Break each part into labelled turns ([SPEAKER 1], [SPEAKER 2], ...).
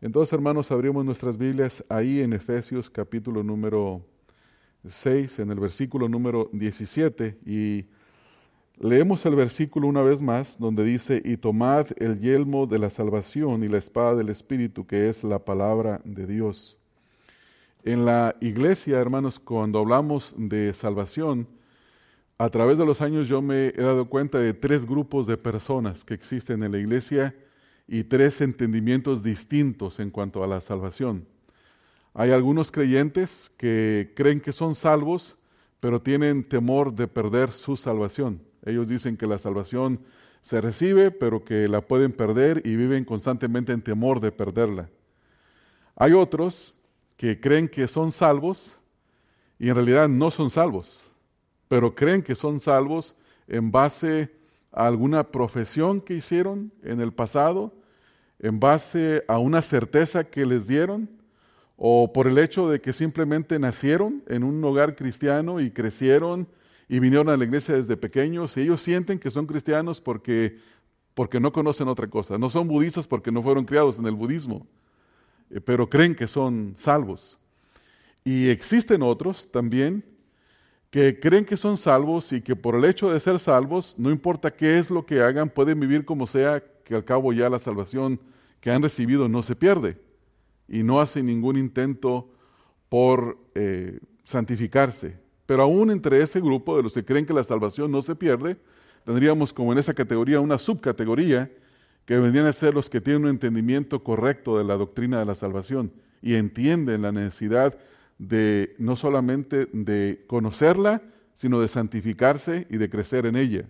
[SPEAKER 1] Entonces, hermanos, abrimos nuestras Biblias ahí en Efesios capítulo número 6, en el versículo número 17, y leemos el versículo una vez más, donde dice, y tomad el yelmo de la salvación y la espada del Espíritu, que es la palabra de Dios. En la iglesia, hermanos, cuando hablamos de salvación, a través de los años yo me he dado cuenta de tres grupos de personas que existen en la iglesia y tres entendimientos distintos en cuanto a la salvación. Hay algunos creyentes que creen que son salvos, pero tienen temor de perder su salvación. Ellos dicen que la salvación se recibe, pero que la pueden perder y viven constantemente en temor de perderla. Hay otros que creen que son salvos y en realidad no son salvos pero creen que son salvos en base a alguna profesión que hicieron en el pasado, en base a una certeza que les dieron, o por el hecho de que simplemente nacieron en un hogar cristiano y crecieron y vinieron a la iglesia desde pequeños, y ellos sienten que son cristianos porque, porque no conocen otra cosa. No son budistas porque no fueron criados en el budismo, eh, pero creen que son salvos. Y existen otros también que creen que son salvos y que por el hecho de ser salvos, no importa qué es lo que hagan, pueden vivir como sea, que al cabo ya la salvación que han recibido no se pierde y no hacen ningún intento por eh, santificarse. Pero aún entre ese grupo de los que creen que la salvación no se pierde, tendríamos como en esa categoría una subcategoría que vendrían a ser los que tienen un entendimiento correcto de la doctrina de la salvación y entienden la necesidad de no solamente de conocerla, sino de santificarse y de crecer en ella.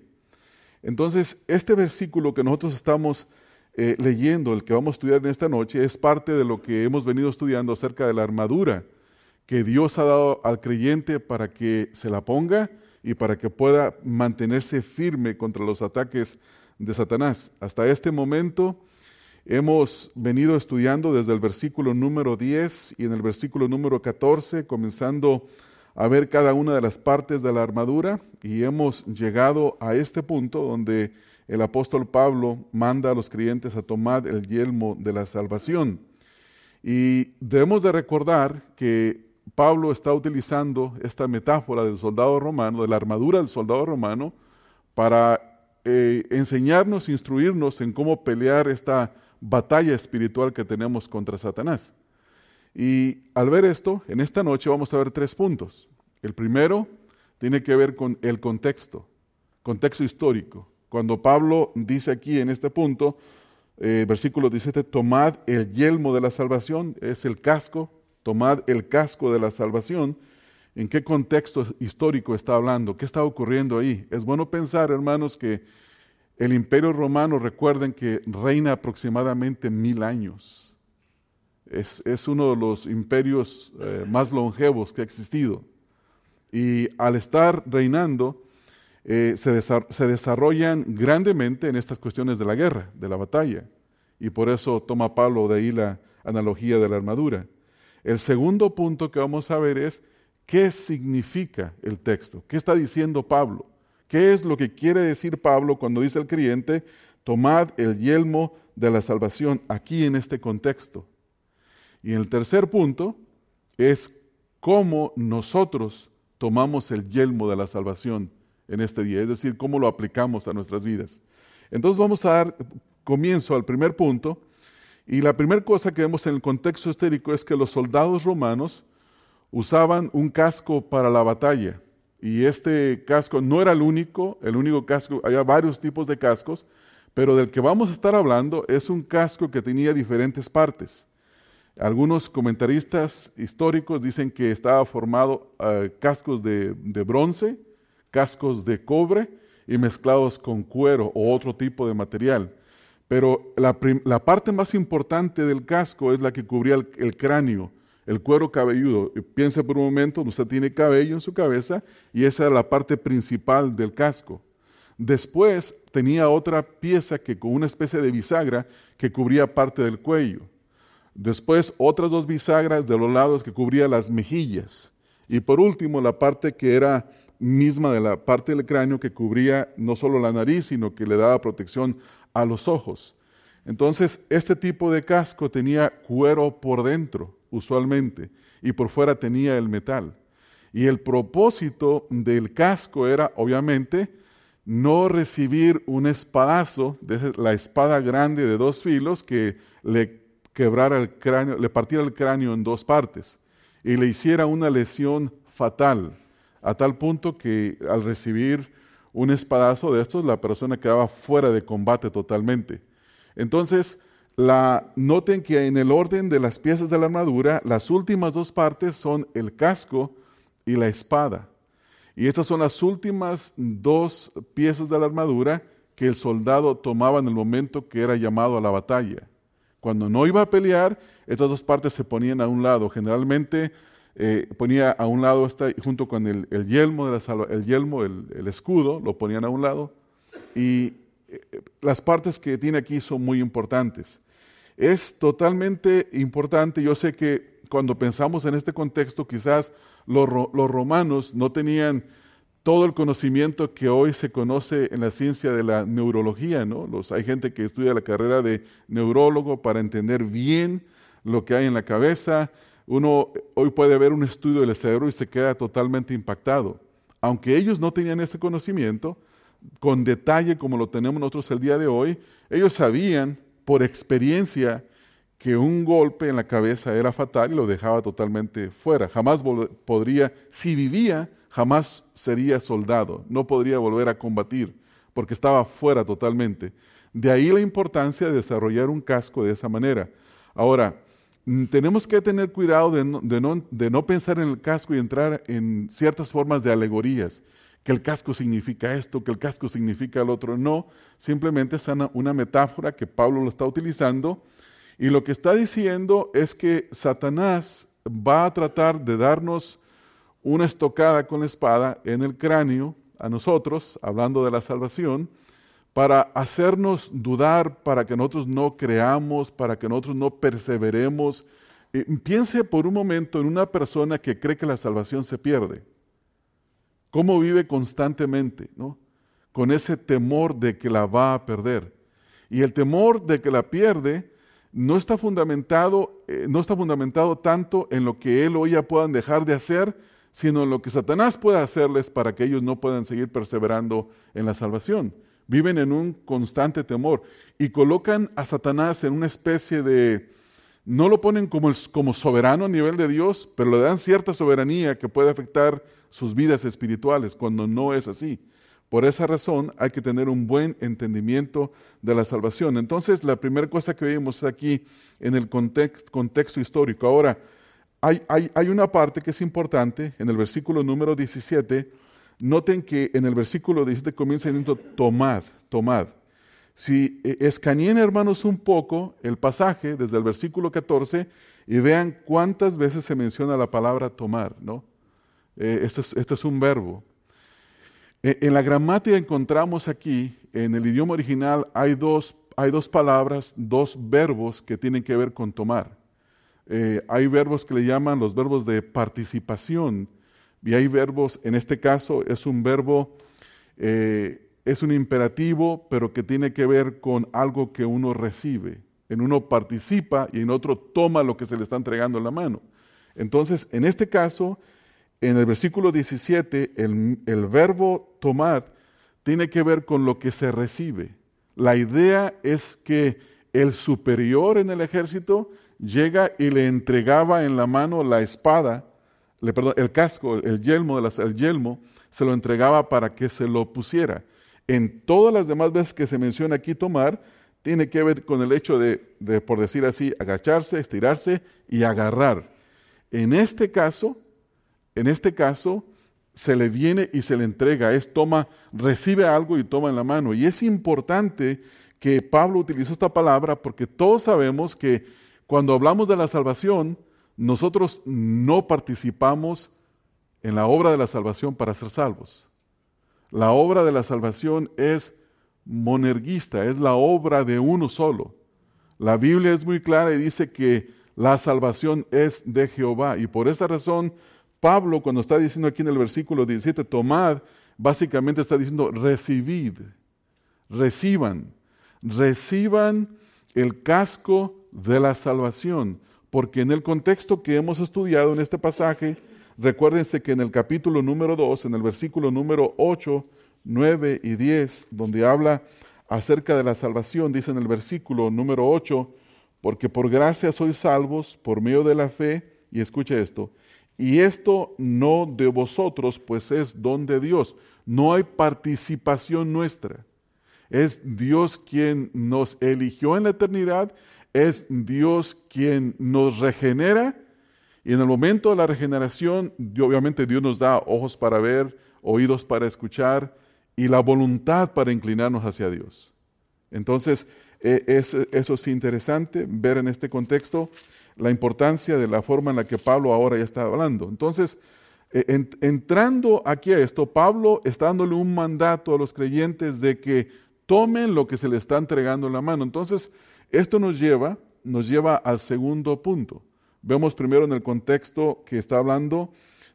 [SPEAKER 1] Entonces, este versículo que nosotros estamos eh, leyendo, el que vamos a estudiar en esta noche, es parte de lo que hemos venido estudiando acerca de la armadura que Dios ha dado al creyente para que se la ponga y para que pueda mantenerse firme contra los ataques de Satanás. Hasta este momento Hemos venido estudiando desde el versículo número 10 y en el versículo número 14, comenzando a ver cada una de las partes de la armadura y hemos llegado a este punto donde el apóstol Pablo manda a los creyentes a tomar el yelmo de la salvación. Y debemos de recordar que Pablo está utilizando esta metáfora del soldado romano, de la armadura del soldado romano, para eh, enseñarnos, instruirnos en cómo pelear esta batalla espiritual que tenemos contra Satanás. Y al ver esto, en esta noche vamos a ver tres puntos. El primero tiene que ver con el contexto, contexto histórico. Cuando Pablo dice aquí en este punto, eh, versículo 17, tomad el yelmo de la salvación, es el casco, tomad el casco de la salvación. ¿En qué contexto histórico está hablando? ¿Qué está ocurriendo ahí? Es bueno pensar, hermanos, que el imperio romano, recuerden que reina aproximadamente mil años. Es, uno de los imperios eh, más longevos que ha existido. Y al estar reinando, eh, se, se, desarrollan grandemente en estas cuestiones de la guerra, de la batalla. Y por eso toma Pablo de ahí la analogía de la armadura. El segundo punto que vamos a ver es qué significa el texto, qué está diciendo Pablo. ¿Qué es lo que quiere decir Pablo cuando dice al creyente, tomad el yelmo de la salvación aquí en este contexto? Y el tercer punto es cómo nosotros tomamos el yelmo de la salvación en este día, es decir, cómo lo aplicamos a nuestras vidas. Entonces vamos a dar comienzo al primer punto. Y la primera cosa que vemos en el contexto histórico es que los soldados romanos usaban un casco para la batalla. Y este casco no era el único, el único casco, había varios tipos de cascos, pero del que vamos a estar hablando es un casco que tenía diferentes partes. Algunos comentaristas históricos dicen que estaba formado uh, cascos de, bronce, cascos de cobre y mezclados con cuero o otro tipo de material. Pero la, parte más importante del casco es la que cubría el cráneo el cuero cabelludo. Piensa por un momento, usted tiene cabello en su cabeza y esa era la parte principal del casco. Después tenía otra pieza que con una especie de bisagra que cubría parte del cuello. Después otras dos bisagras de los lados que cubría las mejillas. Y por último la parte que era misma de la parte del cráneo que cubría no solo la nariz, sino que le daba protección a los ojos. Entonces, este tipo de casco tenía cuero por dentro, usualmente, y por fuera tenía el metal. Y el propósito del casco era, obviamente, no recibir un espadazo la espada grande de dos filos que le quebrara el cráneo, le partiera el cráneo en dos partes y le hiciera una lesión fatal, a tal punto que al recibir un espadazo de estos, la persona quedaba fuera de combate totalmente. Entonces, la, noten que en el orden de las piezas de la armadura, las últimas dos partes son el casco y la espada. Y estas son las últimas dos piezas de la armadura que el soldado tomaba en el momento que era llamado a la batalla. Cuando no iba a pelear, estas dos partes se ponían a un lado. Generalmente eh, ponía a un lado esta, junto con el, yelmo, de la el, yelmo el, escudo, lo ponían a un lado. Y eh, las partes que tiene aquí son muy importantes. Es totalmente importante, yo sé que cuando pensamos en este contexto, quizás los, romanos no tenían todo el conocimiento que hoy se conoce en la ciencia de la neurología, ¿no? Los, hay gente que estudia la carrera de neurólogo para entender bien lo que hay en la cabeza. Uno hoy puede ver un estudio del cerebro y se queda totalmente impactado. Aunque ellos no tenían ese conocimiento, con detalle como lo tenemos nosotros el día de hoy, ellos sabían por experiencia que un golpe en la cabeza era fatal y lo dejaba totalmente fuera. Jamás podría, si vivía, jamás sería soldado, no podría volver a combatir, porque estaba fuera totalmente. De ahí la importancia de desarrollar un casco de esa manera. Ahora, mm, tenemos que tener cuidado de no, pensar en el casco y entrar en ciertas formas de alegorías, que el casco significa esto, que el casco significa el otro. No, simplemente es una metáfora que Pablo lo está utilizando y lo que está diciendo es que Satanás va a tratar de darnos una estocada con la espada en el cráneo a nosotros, hablando de la salvación, para hacernos dudar, para que nosotros no creamos, para que nosotros no perseveremos. Piense por un momento en una persona que cree que la salvación se pierde. ¿Cómo vive constantemente? ¿no? Con ese temor de que la va a perder. Y el temor de que la pierde no está fundamentado, eh, no está fundamentado tanto en lo que él o ella puedan dejar de hacer, sino lo que Satanás pueda hacerles para que ellos no puedan seguir perseverando en la salvación. Viven en un constante temor y colocan a Satanás en una especie de, no lo ponen como, como soberano a nivel de Dios, pero le dan cierta soberanía que puede afectar sus vidas espirituales, cuando no es así. Por esa razón hay que tener un buen entendimiento de la salvación. Entonces, la primera cosa que vemos aquí en el contexto histórico. Ahora, hay, hay, una parte que es importante en el versículo número 17. Noten que en el versículo 17 comienza diciendo tomad, tomad. Si eh, escaneen, hermanos, un poco el pasaje desde el versículo 14 y vean cuántas veces se menciona la palabra tomar, ¿no? Eh, este, este es un verbo. Eh, en la gramática encontramos aquí, en el idioma original, hay dos, hay dos palabras, dos verbos que tienen que ver con tomar. Eh, hay verbos que le llaman los verbos de participación y hay verbos, en este caso es un verbo, eh, es un imperativo, pero que tiene que ver con algo que uno recibe. En uno participa y en otro toma lo que se le está entregando en la mano. Entonces, en este caso, en el versículo 17, el, verbo tomar tiene que ver con lo que se recibe. La idea es que el superior en el ejército llega y le entregaba en la mano la espada, perdón, el casco, el yelmo, el yelmo, se lo entregaba para que se lo pusiera. En todas las demás veces que se menciona aquí tomar, tiene que ver con el hecho de, de, por decir así, agacharse, estirarse y agarrar. En este caso, en este caso, se le viene y se le entrega, es toma, recibe algo y toma en la mano. Y es importante que Pablo utilizó esta palabra porque todos sabemos que cuando hablamos de la salvación, nosotros no participamos en la obra de la salvación para ser salvos. La obra de la salvación es monerguista, es la obra de uno solo. La Biblia es muy clara y dice que la salvación es de Jehová y por esa razón Pablo, cuando está diciendo aquí en el versículo 17, tomad, básicamente está diciendo recibid, reciban, reciban el casco de la salvación, porque en el contexto que hemos estudiado en este pasaje, recuérdense que en el capítulo número 2, en el versículo número 8, 9 y 10, donde habla acerca de la salvación, dice en el versículo número 8, porque por gracia sois salvos por medio de la fe, y escucha esto, y esto no de vosotros, pues es don de Dios, no hay participación nuestra. Es Dios quien nos eligió en la eternidad, es Dios quien nos regenera, y en el momento de la regeneración, obviamente Dios nos da ojos para ver, oídos para escuchar, y la voluntad para inclinarnos hacia Dios. Entonces, e, eso es interesante ver en este contexto la importancia de la forma en la que Pablo ahora ya está hablando. Entonces, e, entrando aquí a esto, Pablo está dándole un mandato a los creyentes de que tomen lo que se les está entregando en la mano. Entonces, esto nos lleva, nos lleva al segundo punto. Vemos primero en el contexto que está hablando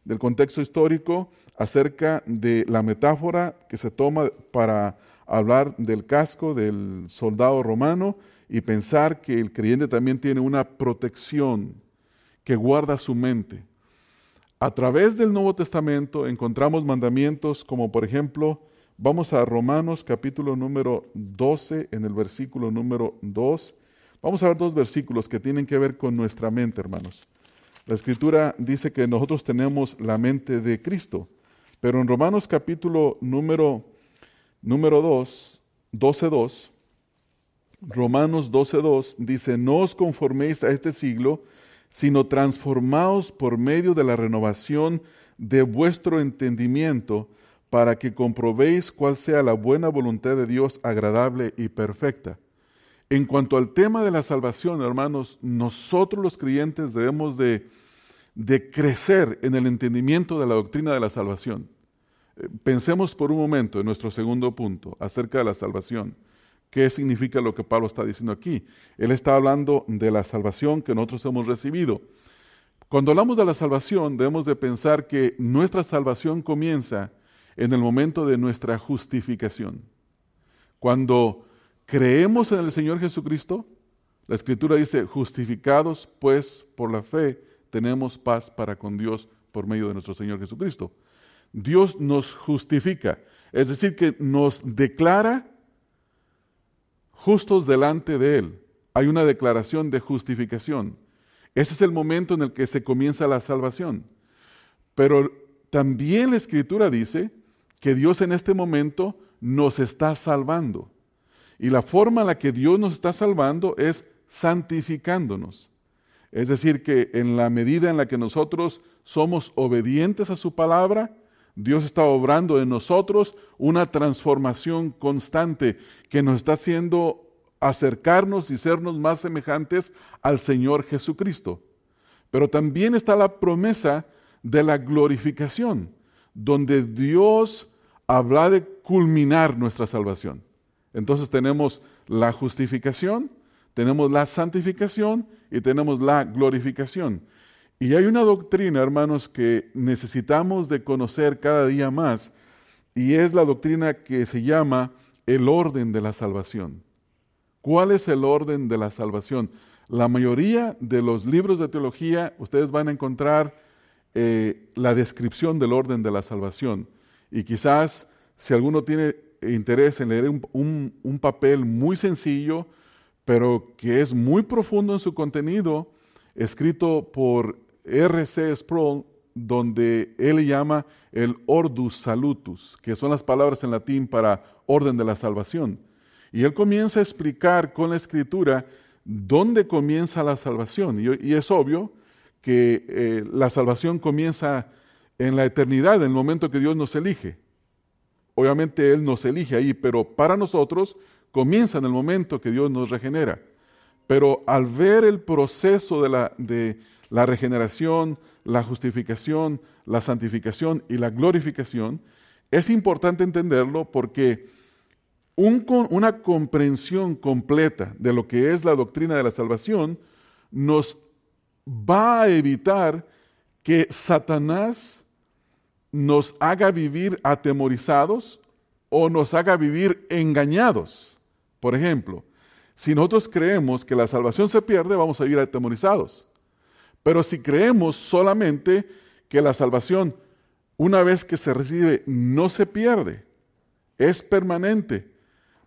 [SPEAKER 1] del contexto histórico acerca de la metáfora que se toma para hablar del casco del soldado romano y pensar que el creyente también tiene una protección que guarda su mente. A través del Nuevo Testamento encontramos mandamientos como por ejemplo, vamos a Romanos capítulo número 12 en el versículo número 2. Vamos a ver dos versículos que tienen que ver con nuestra mente, hermanos. La escritura dice que nosotros tenemos la mente de Cristo, pero en Romanos capítulo número, número 2, 12.2, Romanos 12.2 dice, no os conforméis a este siglo, sino transformaos por medio de la renovación de vuestro entendimiento, para que comprobéis cuál sea la buena voluntad de Dios agradable y perfecta. En cuanto al tema de la salvación, hermanos, nosotros los creyentes debemos de, crecer en el entendimiento de la doctrina de la salvación. Eh, pensemos por un momento en nuestro segundo punto acerca de la salvación. ¿Qué significa lo que Pablo está diciendo aquí? Él está hablando de la salvación que nosotros hemos recibido. Cuando hablamos de la salvación, debemos de pensar que nuestra salvación comienza en el momento de nuestra justificación. Cuando creemos en el Señor Jesucristo, la Escritura dice, justificados pues por la fe, tenemos paz para con Dios por medio de nuestro Señor Jesucristo. Dios nos justifica, es decir, que nos declara justos delante de Él. Hay una declaración de justificación. Ese es el momento en el que se comienza la salvación. Pero también la Escritura dice que Dios en este momento nos está salvando. Y la forma en la que Dios nos está salvando es santificándonos. Es decir, que en la medida en la que nosotros somos obedientes a su palabra, Dios está obrando en nosotros una transformación constante que nos está haciendo acercarnos y sernos más semejantes al Señor Jesucristo. Pero también está la promesa de la glorificación, donde Dios habla de culminar nuestra salvación. Entonces tenemos la justificación, tenemos la santificación y tenemos la glorificación. Y hay una doctrina, hermanos, que necesitamos de conocer cada día más, y es la doctrina que se llama el orden de la salvación. ¿Cuál es el orden de la salvación? La mayoría de los libros de teología, ustedes van a encontrar eh, la descripción del orden de la salvación. Y quizás si alguno tiene interés en leer un, papel muy sencillo, pero que es muy profundo en su contenido, escrito por R.C. Sproul, donde él llama el ordus salutus, que son las palabras en latín para orden de la salvación. Y él comienza a explicar con la escritura dónde comienza la salvación. Y, es obvio que eh, la salvación comienza en la eternidad, en el momento que Dios nos elige. Obviamente Él nos elige ahí, pero para nosotros comienza en el momento que Dios nos regenera. Pero al ver el proceso de la, de la regeneración, la justificación, la santificación y la glorificación, es importante entenderlo porque una comprensión completa de lo que es la doctrina de la salvación nos va a evitar que Satanás nos haga vivir atemorizados o nos haga vivir engañados. Por ejemplo, Si nosotros creemos que la salvación se pierde, vamos a ir atemorizados. Pero si creemos solamente que la salvación, una vez que se recibe, no se pierde, es permanente,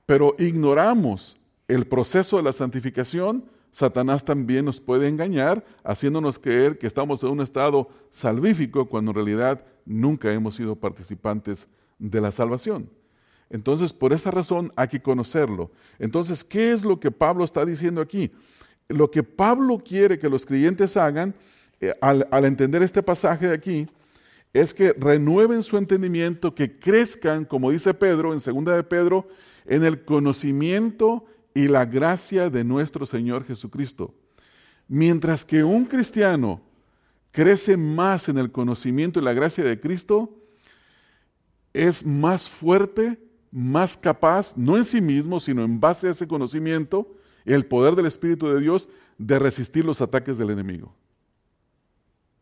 [SPEAKER 1] pero ignoramos el proceso de la santificación, Satanás también nos puede engañar, haciéndonos creer que estamos en un estado salvífico cuando en realidad nunca hemos sido participantes de la salvación. Entonces, por esa razón hay que conocerlo. Entonces, ¿qué es lo que Pablo está diciendo aquí? Lo que Pablo quiere que los creyentes hagan eh, al, al entender este pasaje de aquí es que renueven su entendimiento, que crezcan, como dice Pedro en segunda de Pedro, en el conocimiento y la gracia de nuestro Señor Jesucristo. Mientras que un cristiano crece más en el conocimiento y la gracia de Cristo, es más fuerte, más capaz, no en sí mismo, sino en base a ese conocimiento, el poder del Espíritu de Dios, de resistir los ataques del enemigo.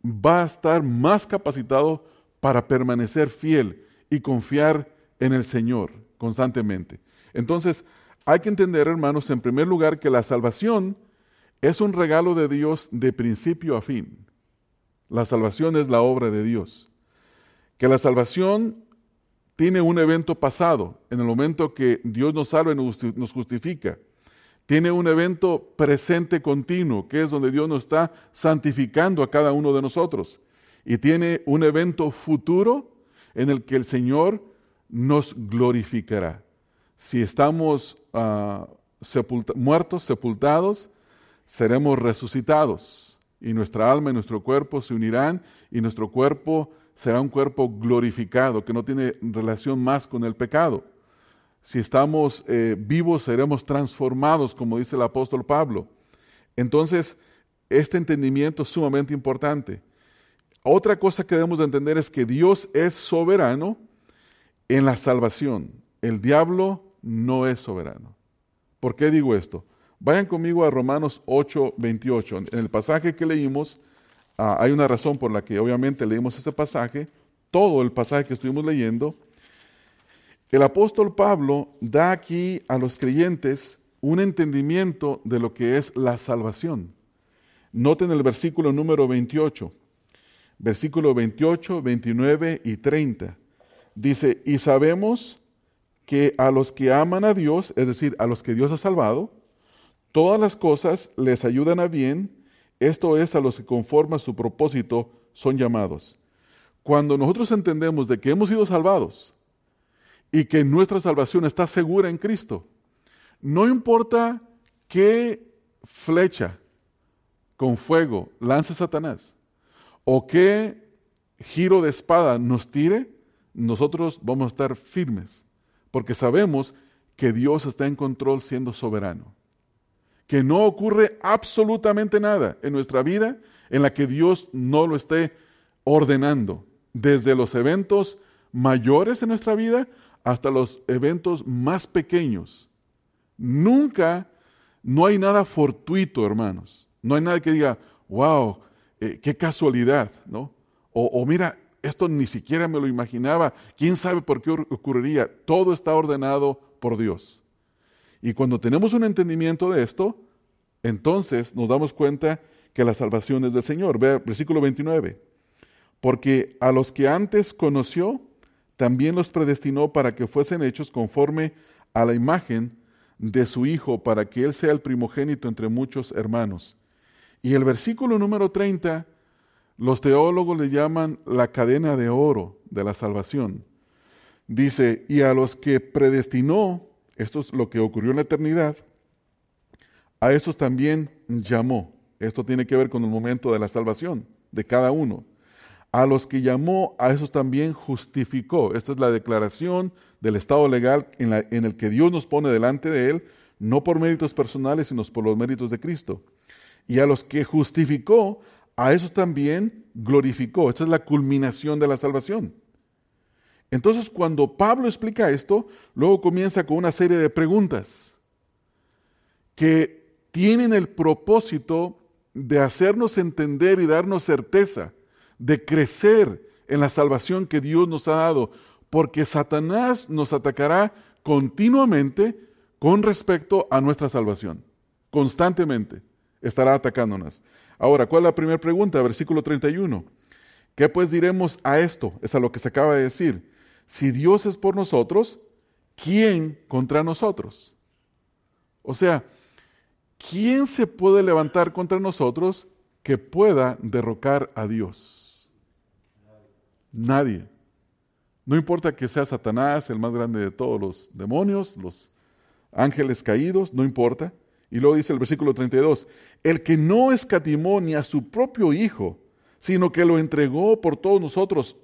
[SPEAKER 1] Va a estar más capacitado para permanecer fiel y confiar en el Señor constantemente. Entonces, hay que entender, hermanos, en primer lugar, que la salvación es un regalo de Dios de principio a fin. La salvación es la obra de Dios. Que la salvación tiene un evento pasado, en el momento que Dios nos salva y nos justifica. Tiene un evento presente continuo, que es donde Dios nos está santificando a cada uno de nosotros. Y tiene un evento futuro en el que el Señor nos glorificará. Si estamos uh, muertos, sepultados, seremos resucitados y nuestra alma y nuestro cuerpo se unirán y nuestro cuerpo será un cuerpo glorificado, que no tiene relación más con el pecado. Si estamos eh, vivos, seremos transformados, como dice el apóstol Pablo. Entonces, este entendimiento es sumamente importante. Otra cosa que debemos de entender es que Dios es soberano en la salvación. El diablo no es soberano. ¿Por qué digo esto? Vayan conmigo a Romanos 8, 28. En el pasaje que leímos, Ah, hay una razón por la que obviamente leímos ese pasaje, todo el pasaje que estuvimos leyendo. El apóstol Pablo da aquí a los creyentes un entendimiento de lo que es la salvación. Noten el versículo número 28, versículo 28, 29 y 30. Dice, y sabemos que a los que aman a Dios, es decir, a los que Dios ha salvado, todas las cosas les ayudan a bien, esto es a los que conforme a su propósito son llamados. Cuando nosotros entendemos de que hemos sido salvados y que nuestra salvación está segura en Cristo, no importa qué flecha con fuego lance Satanás o qué giro de espada nos tire, nosotros vamos a estar firmes, porque sabemos que Dios está en control siendo soberano que no ocurre absolutamente nada en nuestra vida en la que Dios no lo esté ordenando, desde los eventos mayores en nuestra vida hasta los eventos más pequeños. Nunca, no hay nada fortuito, hermanos. No hay nada que diga, wow, eh, qué casualidad, ¿no? O, o mira, esto ni siquiera me lo imaginaba, quién sabe por qué ocurriría. Todo está ordenado por Dios. Y cuando tenemos un entendimiento de esto, entonces nos damos cuenta que la salvación es del Señor. Ve versículo 29. Porque a los que antes conoció, también los predestinó para que fuesen hechos conforme a la imagen de su Hijo, para que Él sea el primogénito entre muchos hermanos. Y el versículo número 30, los teólogos le llaman la cadena de oro de la salvación. Dice, y a los que predestinó, esto es lo que ocurrió en la eternidad. A esos también llamó. Esto tiene que ver con el momento de la salvación de cada uno. A los que llamó, a esos también justificó. Esta es la declaración del estado legal en, en el que Dios nos pone delante de Él, no por méritos personales, sino por los méritos de Cristo. Y a los que justificó, a esos también glorificó. Esta es la culminación de la salvación. Entonces, cuando Pablo explica esto, luego comienza con una serie de preguntas que tienen el propósito de hacernos entender y darnos certeza de crecer en la salvación que Dios nos ha dado, porque Satanás nos atacará continuamente con respecto a nuestra salvación. Constantemente estará atacándonos. Ahora, ¿cuál es la primera pregunta? Versículo 31. ¿Qué pues diremos a esto? Es a lo que se acaba de decir. Si Dios es por nosotros, ¿quién contra nosotros? O sea, ¿quién se puede levantar contra nosotros que pueda derrocar a Dios? Nadie. No importa que sea Satanás, el más grande de todos los demonios, los ángeles caídos, no importa. Y luego dice el versículo 32, el que no escatimó ni a su propio Hijo, sino que lo entregó por todos nosotros,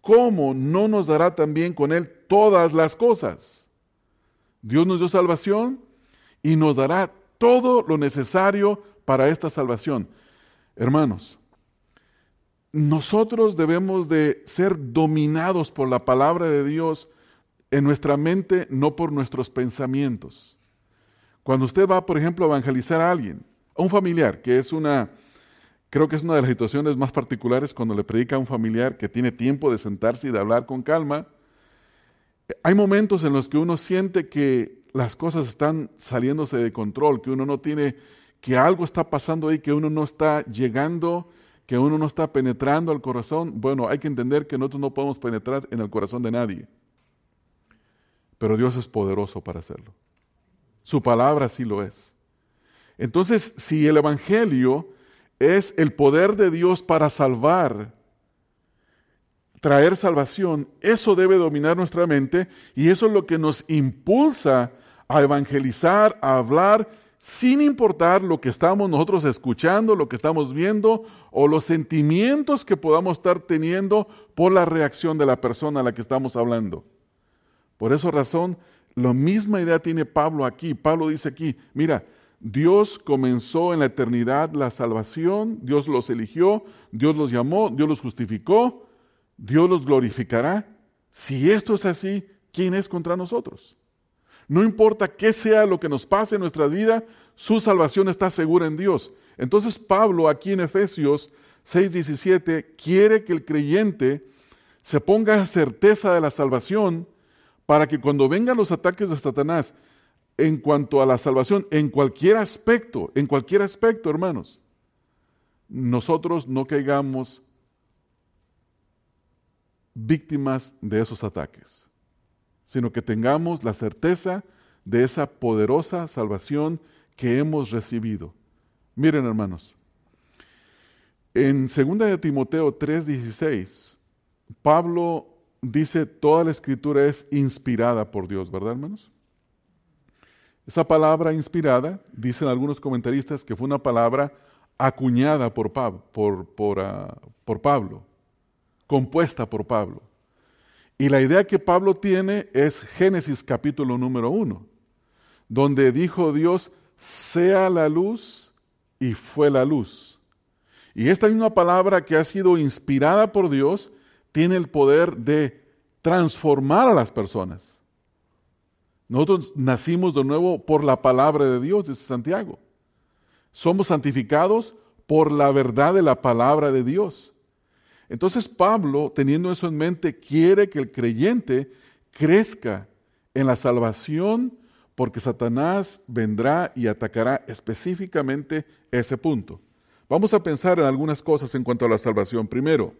[SPEAKER 1] ¿cómo no nos dará también con él todas las cosas? Dios nos dio salvación y nos dará todo lo necesario para esta salvación. Hermanos, nosotros debemos de ser dominados por la palabra de Dios en nuestra mente, no por nuestros pensamientos. Cuando usted va, por ejemplo, a evangelizar a alguien, a un familiar, que es una, creo que es una de las situaciones más particulares cuando le predica a un familiar que tiene tiempo de sentarse y de hablar con calma, hay momentos en los que uno siente que las cosas están saliéndose de control, que uno no tiene, que algo está pasando ahí, que uno no está llegando, que uno no está penetrando al corazón. Bueno, hay que entender que nosotros no podemos penetrar en el corazón de nadie pero Dios es poderoso para hacerlo. Su palabra sí lo es. Entonces, si el Evangelio es el poder de Dios para salvar, traer salvación, eso debe dominar nuestra mente y eso es lo que nos impulsa a evangelizar, a hablar, sin importar lo que estamos nosotros escuchando, lo que estamos viendo o los sentimientos que podamos estar teniendo por la reacción de la persona a la que estamos hablando. Por esa razón, la misma idea tiene Pablo aquí. Pablo dice aquí, mira, Dios comenzó en la eternidad la salvación, Dios los eligió, Dios los llamó, Dios los justificó, Dios los glorificará. Si esto es así, ¿quién es contra nosotros? No importa qué sea lo que nos pase en nuestra vida, su salvación está segura en Dios. Entonces Pablo aquí en Efesios 6:17 quiere que el creyente se ponga certeza de la salvación para que cuando vengan los ataques de Satanás en cuanto a la salvación, en cualquier aspecto, en cualquier aspecto, hermanos, nosotros no caigamos víctimas de esos ataques, sino que tengamos la certeza de esa poderosa salvación que hemos recibido. Miren, hermanos, en 2 de Timoteo 3:16, Pablo dice toda la escritura es inspirada por Dios, ¿verdad, hermanos? Esa palabra inspirada, dicen algunos comentaristas que fue una palabra acuñada por, por, ah, por Pablo, compuesta por Pablo. Y la idea que Pablo tiene es Génesis capítulo número uno, donde dijo Dios, sea la luz y fue la luz. Y esta misma palabra que ha sido inspirada por Dios tiene el poder de transformar a las personas. Nosotros nacimos de nuevo por la palabra de Dios, dice Santiago. Somos santificados por la verdad de la palabra de Dios. Entonces Pablo, teniendo eso en mente, quiere que el creyente crezca en la salvación porque Satanás vendrá y atacará específicamente ese punto. Vamos a pensar en algunas cosas en cuanto a la salvación. Primero,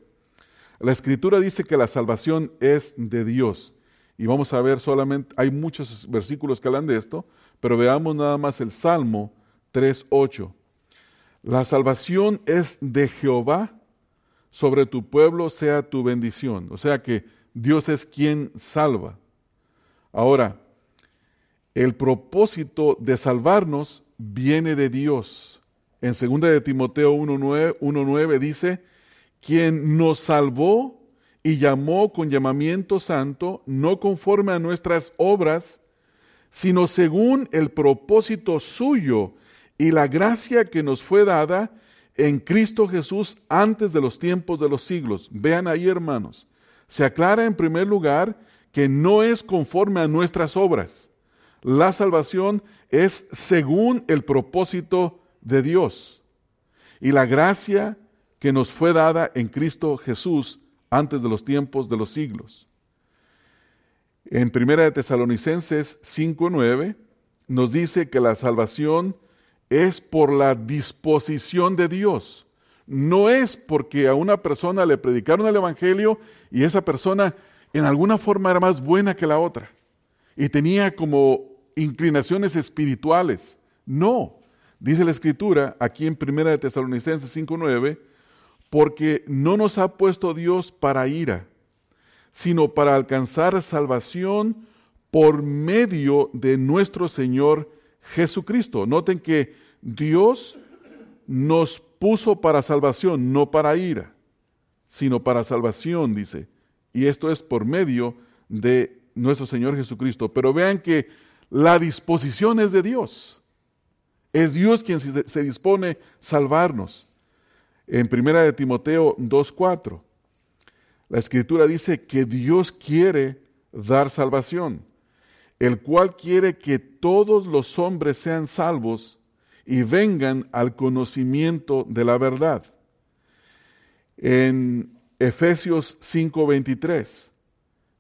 [SPEAKER 1] la escritura dice que la salvación es de Dios. Y vamos a ver solamente, hay muchos versículos que hablan de esto, pero veamos nada más el Salmo 3.8. La salvación es de Jehová, sobre tu pueblo sea tu bendición. O sea que Dios es quien salva. Ahora, el propósito de salvarnos viene de Dios. En 2 de Timoteo 1.9 dice, quien nos salvó y llamó con llamamiento santo, no conforme a nuestras obras, sino según el propósito suyo y la gracia que nos fue dada en Cristo Jesús antes de los tiempos de los siglos. Vean ahí, hermanos, se aclara en primer lugar que no es conforme a nuestras obras. La salvación es según el propósito de Dios. Y la gracia que nos fue dada en Cristo Jesús antes de los tiempos de los siglos. En Primera de Tesalonicenses 5:9 nos dice que la salvación es por la disposición de Dios. No es porque a una persona le predicaron el Evangelio y esa persona en alguna forma era más buena que la otra y tenía como inclinaciones espirituales. No, dice la Escritura aquí en 1 de Tesalonicenses 5.9, porque no nos ha puesto Dios para ira, sino para alcanzar salvación por medio de nuestro Señor Jesucristo. Noten que Dios nos puso para salvación, no para ira, sino para salvación, dice. Y esto es por medio de nuestro Señor Jesucristo. Pero vean que la disposición es de Dios. Es Dios quien se dispone a salvarnos. En primera de Timoteo 2.4, la escritura dice que Dios quiere dar salvación el cual quiere que todos los hombres sean salvos y vengan al conocimiento de la verdad. En Efesios 5:23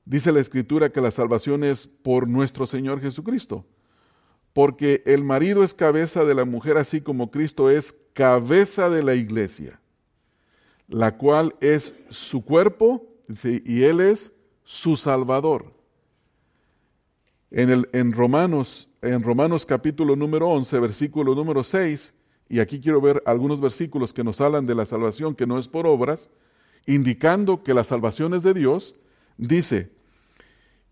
[SPEAKER 1] dice la escritura que la salvación es por nuestro Señor Jesucristo, porque el marido es cabeza de la mujer así como Cristo es cabeza de la iglesia, la cual es su cuerpo y él es su salvador. En, el, en, Romanos, en Romanos capítulo número 11, versículo número 6, y aquí quiero ver algunos versículos que nos hablan de la salvación que no es por obras, indicando que la salvación es de Dios, dice,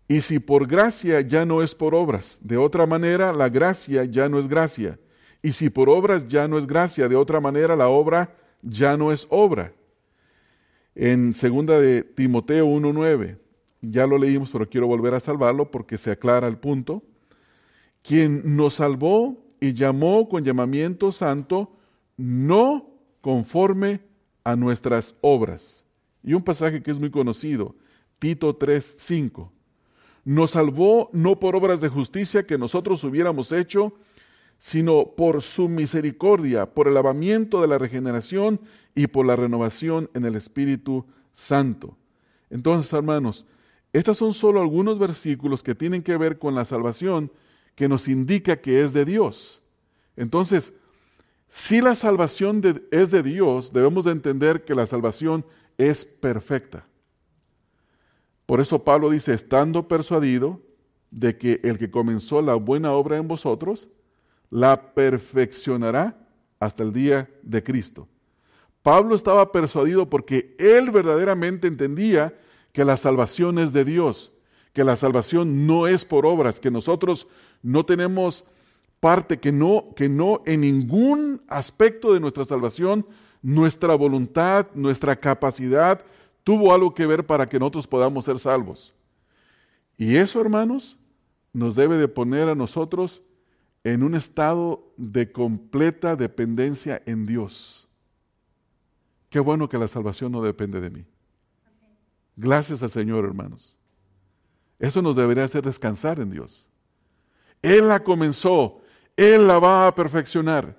[SPEAKER 1] y si por gracia ya no es por obras, de otra manera la gracia ya no es gracia, y si por obras ya no es gracia, de otra manera la obra ya no es obra. En segunda de Timoteo 1.9, ya lo leímos, pero quiero volver a salvarlo porque se aclara el punto, quien nos salvó y llamó con llamamiento santo, no conforme a nuestras obras. Y un pasaje que es muy conocido, Tito 3, 5. Nos salvó no por obras de justicia que nosotros hubiéramos hecho, sino por su misericordia, por el lavamiento de la regeneración y por la renovación en el Espíritu Santo. Entonces, hermanos, estos son solo algunos versículos que tienen que ver con la salvación que nos indica que es de Dios. Entonces, si la salvación es de Dios, debemos de entender que la salvación es perfecta. Por eso Pablo dice, estando persuadido de que el que comenzó la buena obra en vosotros, la perfeccionará hasta el día de Cristo. Pablo estaba persuadido porque él verdaderamente entendía que la salvación es de Dios, que la salvación no es por obras, que nosotros no tenemos parte, que no, que no en ningún aspecto de nuestra salvación, nuestra voluntad, nuestra capacidad tuvo algo que ver para que nosotros podamos ser salvos. Y eso, hermanos, nos debe de poner a nosotros en un estado de completa dependencia en Dios. Qué bueno que la salvación no depende de mí. Gracias al Señor, hermanos. Eso nos debería hacer descansar en Dios. Él la comenzó, Él la va a perfeccionar.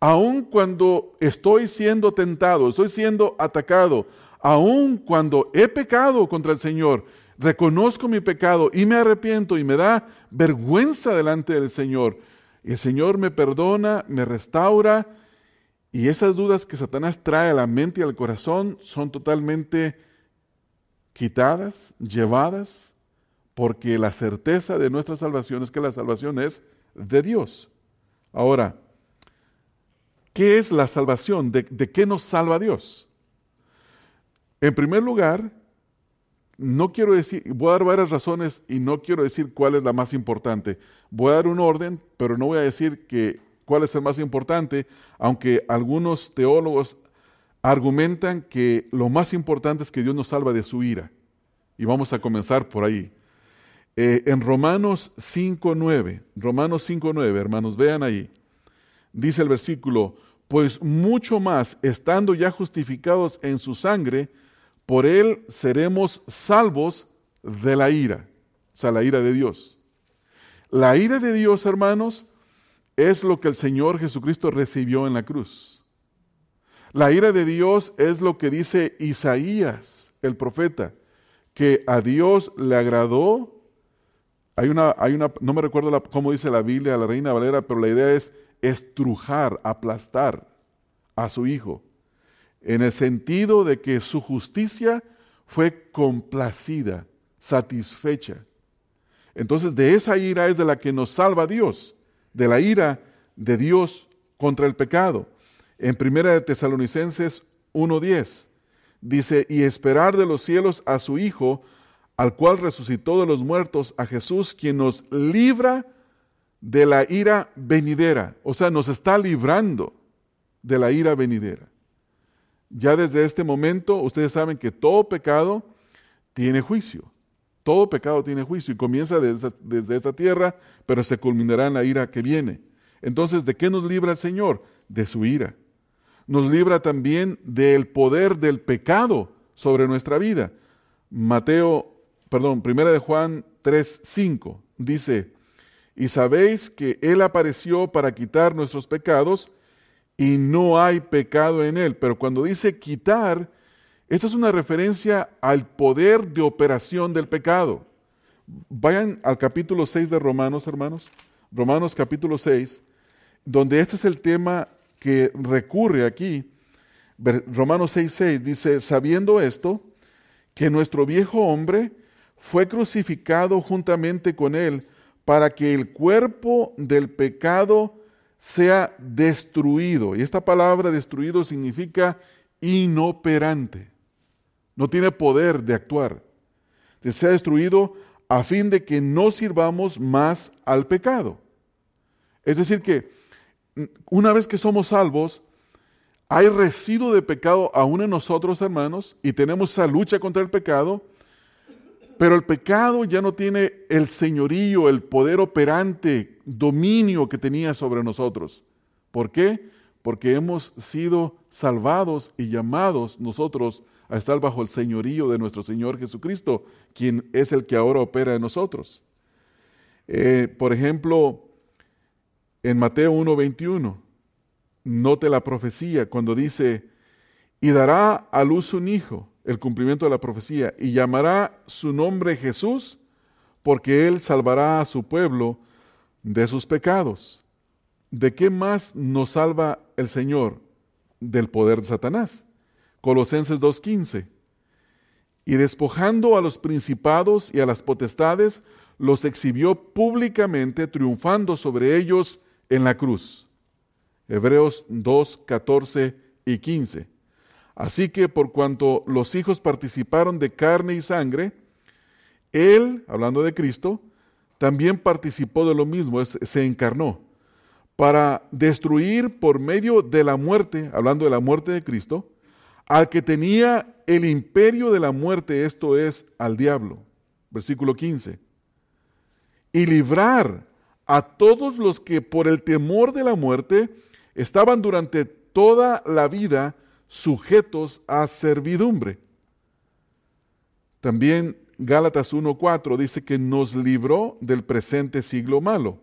[SPEAKER 1] Aun cuando estoy siendo tentado, estoy siendo atacado, aun cuando he pecado contra el Señor, reconozco mi pecado y me arrepiento y me da vergüenza delante del Señor. Y el Señor me perdona, me restaura y esas dudas que Satanás trae a la mente y al corazón son totalmente quitadas, llevadas, porque la certeza de nuestra salvación es que la salvación es de Dios. Ahora, ¿qué es la salvación? ¿De, qué nos salva Dios? En primer lugar, no quiero decir, voy a dar varias razones y no quiero decir cuál es la más importante. Voy a dar un orden, pero no voy a decir que cuál es el más importante, aunque algunos teólogos argumentan que lo más importante es que Dios nos salva de su ira. Y vamos a comenzar por ahí. Eh, en Romanos 5.9, Romanos 5.9, hermanos, vean ahí, dice el versículo, pues mucho más, estando ya justificados en su sangre, por él seremos salvos de la ira, o sea, la ira de Dios. La ira de Dios, hermanos, es lo que el Señor Jesucristo recibió en la cruz. La ira de Dios es lo que dice Isaías, el profeta, que a Dios le agradó Hay una, hay una, no me recuerdo cómo dice la Biblia, la Reina Valera, pero la idea es estrujar, aplastar a su hijo, en el sentido de que su justicia fue complacida, satisfecha. Entonces de esa ira es de la que nos salva Dios, de la ira de Dios contra el pecado. En Primera de Tesalonicenses 1.10 dice, y esperar de los cielos a su Hijo, al cual resucitó de los muertos, a Jesús, quien nos libra de la ira venidera. O sea, nos está librando de la ira venidera. Ya desde este momento, ustedes saben que todo pecado tiene juicio. Todo pecado tiene juicio y comienza desde, desde, esta tierra, pero se culminará en la ira que viene. Entonces, ¿de qué nos libra el Señor? De su ira. Nos libra también del poder del pecado sobre nuestra vida. Mateo perdón, primera de Juan 3, 5, dice, y sabéis que Él apareció para quitar nuestros pecados y no hay pecado en Él. Pero cuando dice quitar, esta es una referencia al poder de operación del pecado. Vayan al capítulo 6 de Romanos, hermanos. Romanos capítulo 6, donde este es el tema que recurre aquí. Romanos 6, 6 dice, sabiendo esto, que nuestro viejo hombre, fue crucificado juntamente con él para que el cuerpo del pecado sea destruido. Y esta palabra destruido significa inoperante. No tiene poder de actuar. Que sea destruido a fin de que no sirvamos más al pecado. Es decir, que una vez que somos salvos, hay residuo de pecado aún en nosotros, hermanos, y tenemos esa lucha contra el pecado, pero el pecado ya no tiene el señorío, el poder operante, dominio que tenía sobre nosotros. ¿Por qué? Porque hemos sido salvados y llamados nosotros a estar bajo el señorío de nuestro Señor Jesucristo, quien es el que ahora opera en nosotros. Eh, por ejemplo, en Mateo 1:21, note la profecía cuando dice, y dará a luz un hijo el cumplimiento de la profecía, y llamará su nombre Jesús, porque él salvará a su pueblo de sus pecados. ¿De qué más nos salva el Señor? Del poder de Satanás. Colosenses 2.15. Y despojando a los principados y a las potestades, los exhibió públicamente, triunfando sobre ellos en la cruz. Hebreos 2, 14 y 15. Así que por cuanto los hijos participaron de carne y sangre, Él, hablando de Cristo, también participó de lo mismo, se encarnó, para destruir por medio de la muerte, hablando de la muerte de Cristo, al que tenía el imperio de la muerte, esto es, al diablo. Versículo 15. Y librar a todos los que por el temor de la muerte estaban durante toda la vida sujetos a servidumbre. También Gálatas 1.4 dice que nos libró del presente siglo malo,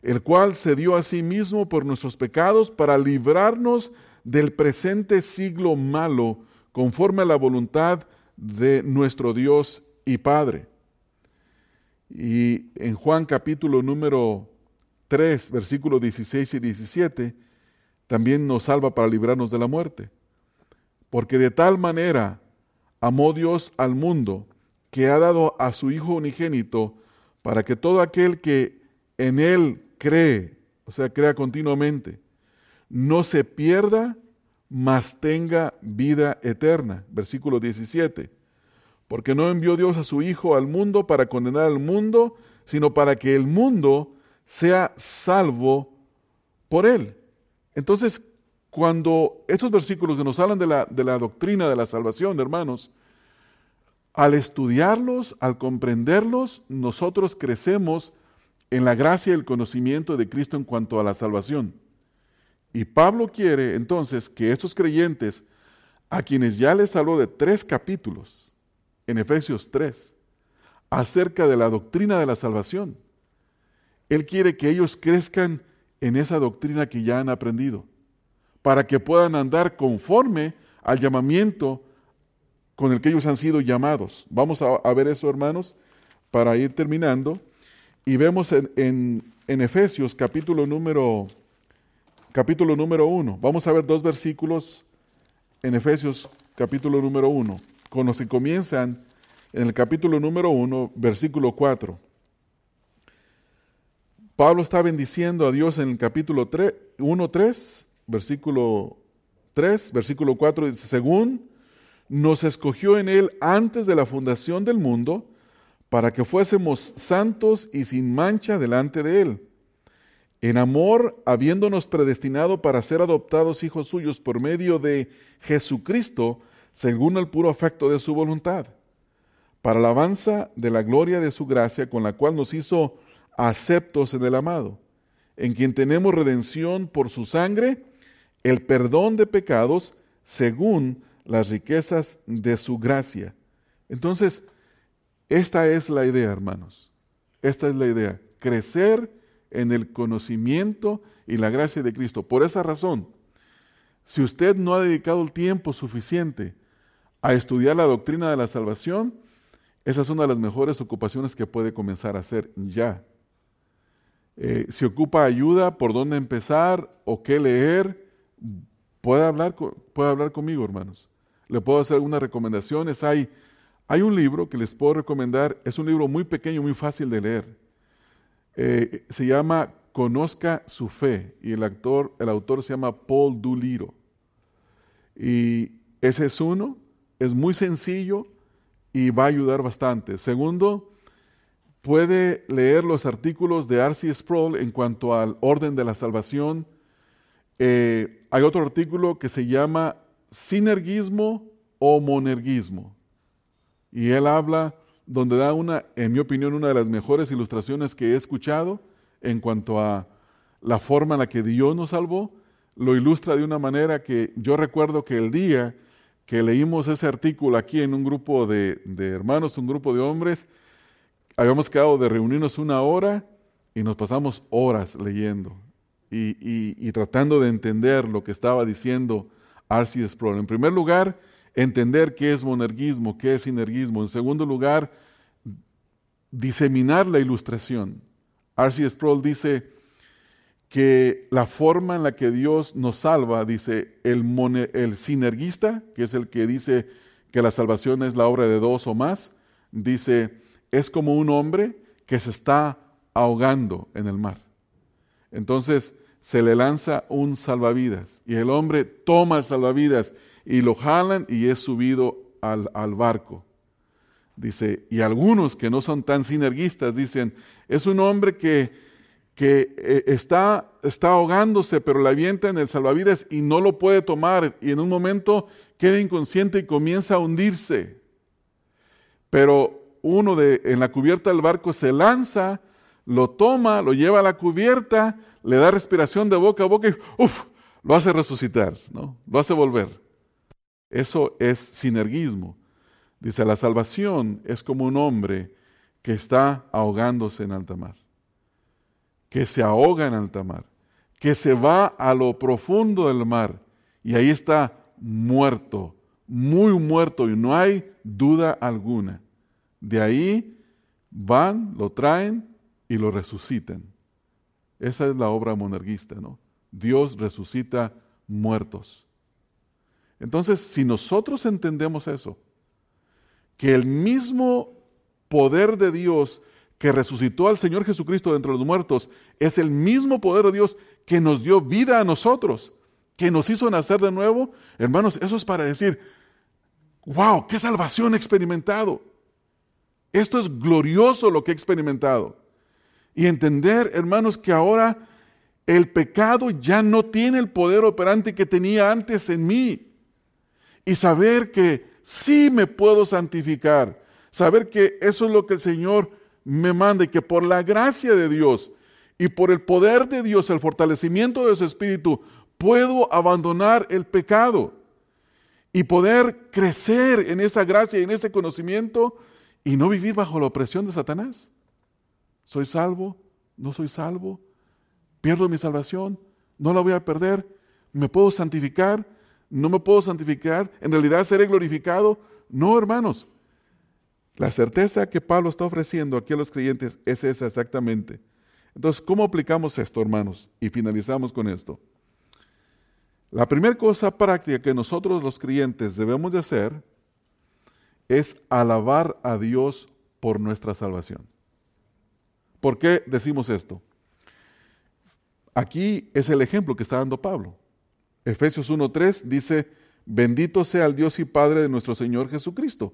[SPEAKER 1] el cual se dio a sí mismo por nuestros pecados para librarnos del presente siglo malo conforme a la voluntad de nuestro Dios y Padre. Y en Juan capítulo número 3, versículos 16 y 17, también nos salva para librarnos de la muerte. Porque de tal manera amó Dios al mundo que ha dado a su Hijo unigénito para que todo aquel que en Él cree, o sea, crea continuamente, no se pierda, mas tenga vida eterna. Versículo 17. Porque no envió Dios a su Hijo al mundo para condenar al mundo, sino para que el mundo sea salvo por Él. Entonces, cuando estos versículos que nos hablan de la, de la doctrina de la salvación, hermanos, al estudiarlos, al comprenderlos, nosotros crecemos en la gracia y el conocimiento de Cristo en cuanto a la salvación. Y Pablo quiere entonces que estos creyentes, a quienes ya les habló de tres capítulos, en Efesios 3, acerca de la doctrina de la salvación, Él quiere que ellos crezcan en esa doctrina que ya han aprendido para que puedan andar conforme al llamamiento con el que ellos han sido llamados. Vamos a, ver eso, hermanos, para ir terminando. Y vemos en, Efesios capítulo número, capítulo número 1. Vamos a ver dos versículos en Efesios capítulo número 1, con los que comienzan en el capítulo número 1, versículo 4. Pablo está bendiciendo a Dios en el capítulo 1, 3, versículo 3, versículo 4, dice, según nos escogió en él antes de la fundación del mundo, para que fuésemos santos y sin mancha delante de él. En amor, habiéndonos predestinado para ser adoptados hijos suyos por medio de Jesucristo, según el puro afecto de su voluntad, para alabanza de la gloria de su gracia, con la cual nos hizo aceptos en el amado, en quien tenemos redención por su sangre, el perdón de pecados, según las riquezas de su gracia. Entonces, esta es la idea, hermanos. Esta es la idea. Crecer en el conocimiento y la gracia de Cristo. Por esa razón, si usted no ha dedicado el tiempo suficiente a estudiar la doctrina de la salvación, esa es una de las mejores ocupaciones que puede comenzar a hacer ya. Eh, si ocupa ayuda por dónde empezar o qué leer, puede hablar, puede hablar conmigo, hermanos. Le puedo hacer algunas recomendaciones. Hay hay un libro que les puedo recomendar, es un libro muy pequeño, muy fácil de leer. Eh, se llama Conozca su fe y el, actor, el autor se llama Paul Duliro. Y ese es uno, es muy sencillo y va a ayudar bastante. Segundo, puede leer los artículos de R.C. Sproul en cuanto al orden de la salvación. Eh, hay otro artículo que se llama Sinergismo o Monergismo. Y él habla donde da una, en mi opinión, una de las mejores ilustraciones que he escuchado en cuanto a la forma en la que Dios nos salvó. Lo ilustra de una manera que yo recuerdo que el día que leímos ese artículo aquí en un grupo de, hermanos, un grupo de hombres, habíamos quedado de reunirnos una hora y nos pasamos horas leyendo y, tratando de entender lo que estaba diciendo R.C. Sproul. En primer lugar, entender qué es monergismo, qué es sinergismo. En segundo lugar, diseminar la ilustración. R.C. Sproul dice que la forma en la que Dios nos salva, dice el, el sinergista, que es el que dice que la salvación es la obra de dos o más, dice, es como un hombre que se está ahogando en el mar. Entonces se le lanza un salvavidas y el hombre toma el salvavidas y lo jalan y es subido al, barco. Dice, y algunos que no son tan sinergistas dicen, es un hombre que, que eh, está, está ahogándose, pero la avienta en el salvavidas y no lo puede tomar y en un momento queda inconsciente y comienza a hundirse. Pero uno de, en la cubierta del barco se lanza, lo toma, lo lleva a la cubierta, le da respiración de boca a boca y uf, lo hace resucitar, ¿no? lo hace volver. Eso es sinergismo. Dice, la salvación es como un hombre que está ahogándose en alta mar, que se ahoga en alta mar, que se va a lo profundo del mar y ahí está muerto, muy muerto y no hay duda alguna. De ahí van, lo traen y lo resucitan. Esa es la obra monerguista, ¿no? Dios resucita muertos. Entonces, si nosotros entendemos eso, que el mismo poder de Dios que resucitó al Señor Jesucristo de entre los muertos es el mismo poder de Dios que nos dio vida a nosotros, que nos hizo nacer de nuevo, hermanos, eso es para decir, wow, qué salvación he experimentado. Esto es glorioso lo que he experimentado. Y entender, hermanos, que ahora el pecado ya no tiene el poder operante que tenía antes en mí y saber que sí me puedo santificar, saber que eso es lo que el Señor me manda y que por la gracia de Dios y por el poder de Dios, el fortalecimiento de su Espíritu, puedo abandonar el pecado y poder crecer en esa gracia y en ese conocimiento y no vivir bajo la opresión de Satanás. ¿Soy salvo? ¿No soy salvo? ¿Pierdo mi salvación? ¿No la voy a perder? ¿Me puedo santificar? no me puedo santificar, en realidad seré glorificado. No, hermanos. La certeza que Pablo está ofreciendo aquí a los creyentes es esa exactamente. Entonces, ¿cómo aplicamos esto, hermanos? Y finalizamos con esto. La primera cosa práctica que nosotros los creyentes debemos de hacer es alabar a Dios por nuestra salvación. ¿Por qué decimos esto? Aquí es el ejemplo que está dando Pablo. Efesios 1.3 dice, bendito sea el Dios y Padre de nuestro Señor Jesucristo,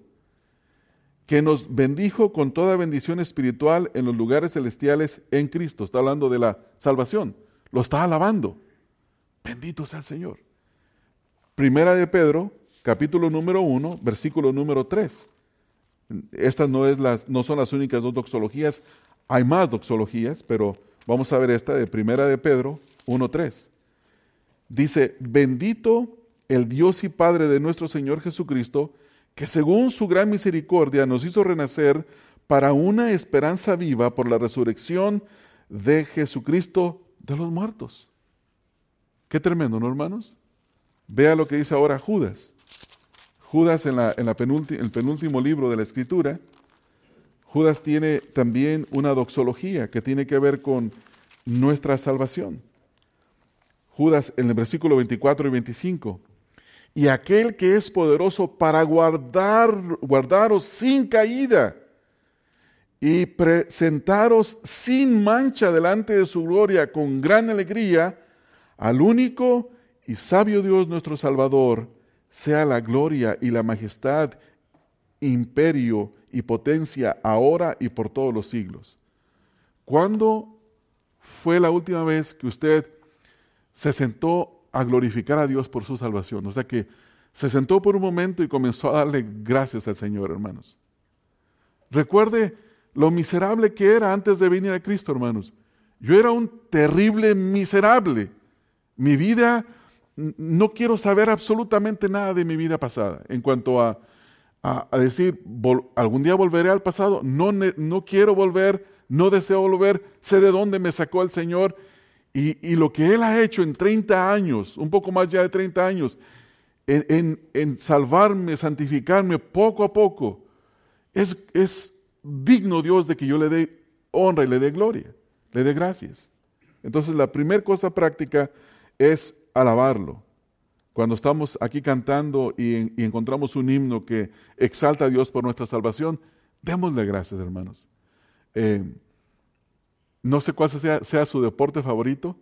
[SPEAKER 1] que nos bendijo con toda bendición espiritual en los lugares celestiales en Cristo. Está hablando de la salvación. Lo está alabando. Bendito sea el Señor. Primera de Pedro, capítulo número 1, versículo número 3. Estas no, no son las únicas dos doxologías, hay más doxologías, pero vamos a ver esta de Primera de Pedro 1.3. Dice, bendito el Dios y Padre de nuestro Señor Jesucristo, que según su gran misericordia nos hizo renacer para una esperanza viva por la resurrección de Jesucristo de los muertos. Qué tremendo, ¿no, hermanos? Vea lo que dice ahora Judas. Judas en, el penúltimo libro de la Escritura, Judas tiene también una doxología que tiene que ver con nuestra salvación. Judas en el versículo 24 y 25. Y aquel que es poderoso para guardar, guardaros sin caída y presentaros sin mancha delante de su gloria con gran alegría, al único y sabio Dios nuestro Salvador, sea la gloria y la majestad, imperio y potencia ahora y por todos los siglos. ¿Cuándo fue la última vez que usted se sentó a glorificar a Dios por su salvación? O sea que se sentó por un momento y comenzó a darle gracias al Señor, hermanos. Recuerde lo miserable que era antes de venir a Cristo, hermanos. Yo era un terrible miserable. Mi vida, no quiero saber absolutamente nada de mi vida pasada. En cuanto a, decir, algún día volveré al pasado, no, no quiero volver, no deseo volver, sé de dónde me sacó el Señor. Y, lo que Él ha hecho en 30 años, un poco más ya de 30 años, en, en, salvarme, santificarme poco a poco, es, es digno Dios de que yo le dé honra y le dé gloria, le dé gracias. Entonces la primera cosa práctica es alabarlo. Cuando estamos aquí cantando y, encontramos un himno que exalta a Dios por nuestra salvación, démosle gracias, hermanos. Eh, no sé cuál sea, su deporte favorito,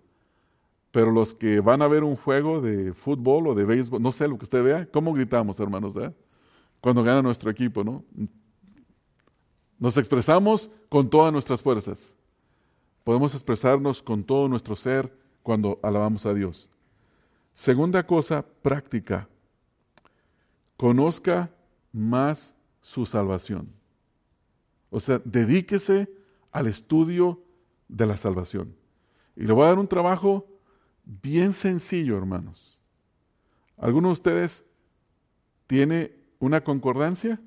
[SPEAKER 1] pero los que van a ver un juego de fútbol o de béisbol, no sé lo que usted vea, ¿cómo gritamos, hermanos? Eh? Cuando gana nuestro equipo, ¿no? Nos expresamos con todas nuestras fuerzas. Podemos expresarnos con todo nuestro ser cuando alabamos a Dios. Segunda cosa práctica, conozca más su salvación. O sea, dedíquese al estudio de la salvación. Y le voy a dar un trabajo bien sencillo, hermanos. ¿Alguno de ustedes tiene una concordancia?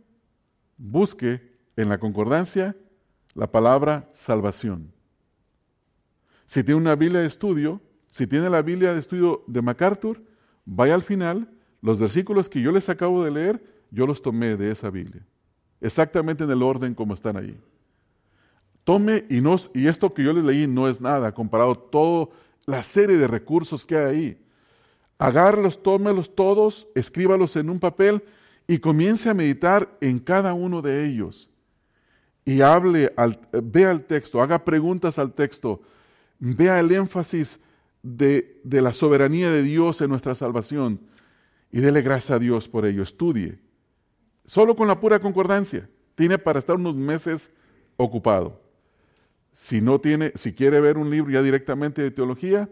[SPEAKER 1] Busque en la concordancia la palabra salvación. Si tiene una Biblia de estudio, si tiene la Biblia de estudio de MacArthur, vaya al final, los versículos que yo les acabo de leer, yo los tomé de esa Biblia, exactamente en el orden como están ahí. Tome y, no, y esto que yo les leí no es nada comparado toda la serie de recursos que hay ahí. Agárralos, tómelos todos, escríbalos en un papel y comience a meditar en cada uno de ellos. Y hable, al, vea el texto, haga preguntas al texto, vea el énfasis de, la soberanía de Dios en nuestra salvación y dele gracias a Dios por ello. Estudie. Solo con la pura concordancia. Tiene para estar unos meses ocupado. Si no tiene, si quiere ver un libro ya directamente de teología,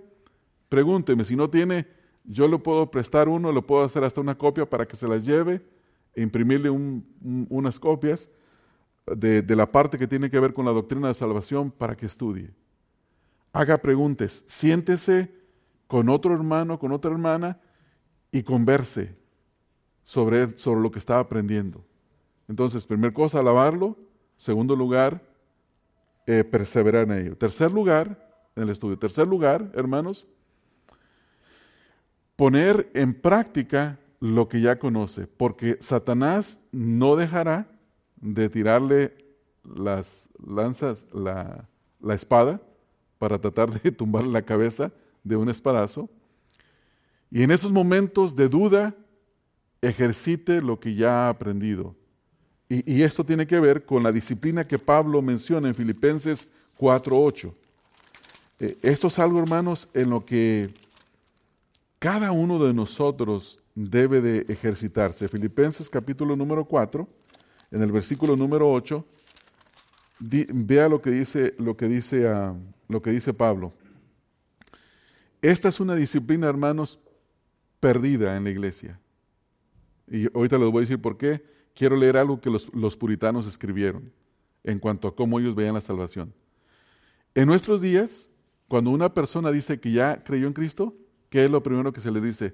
[SPEAKER 1] pregúnteme. Si no tiene, yo le puedo prestar uno, le puedo hacer hasta una copia para que se las lleve e imprimirle unas copias de, de la parte que tiene que ver con la doctrina de salvación para que estudie haga preguntas, siéntese con otro hermano, con otra hermana y converse sobre, sobre lo que está aprendiendo. Entonces, primer cosa, alabarlo. Segundo lugar, eh, perseverar en ello. Tercer lugar, en el estudio. Tercer lugar, hermanos, poner en práctica lo que ya conoce, porque Satanás no dejará de tirarle las lanzas, la, la espada, para tratar de tumbarle la cabeza de un espadazo. Y en esos momentos de duda, ejercite lo que ya ha aprendido. Y, esto tiene que ver con la disciplina que Pablo menciona en Filipenses 4.8. Eh, esto es algo, hermanos, en lo que cada uno de nosotros debe de ejercitarse. Filipenses capítulo número 4, en el versículo número 8, vea lo que dice, lo que dice, uh, lo que dice Pablo. Esta es una disciplina, hermanos, perdida en la iglesia. Y ahorita les voy a decir por qué. Quiero leer algo que los, los puritanos escribieron en cuanto a cómo ellos veían la salvación. En nuestros días, cuando una persona dice que ya creyó en Cristo, ¿qué es lo primero que se le dice?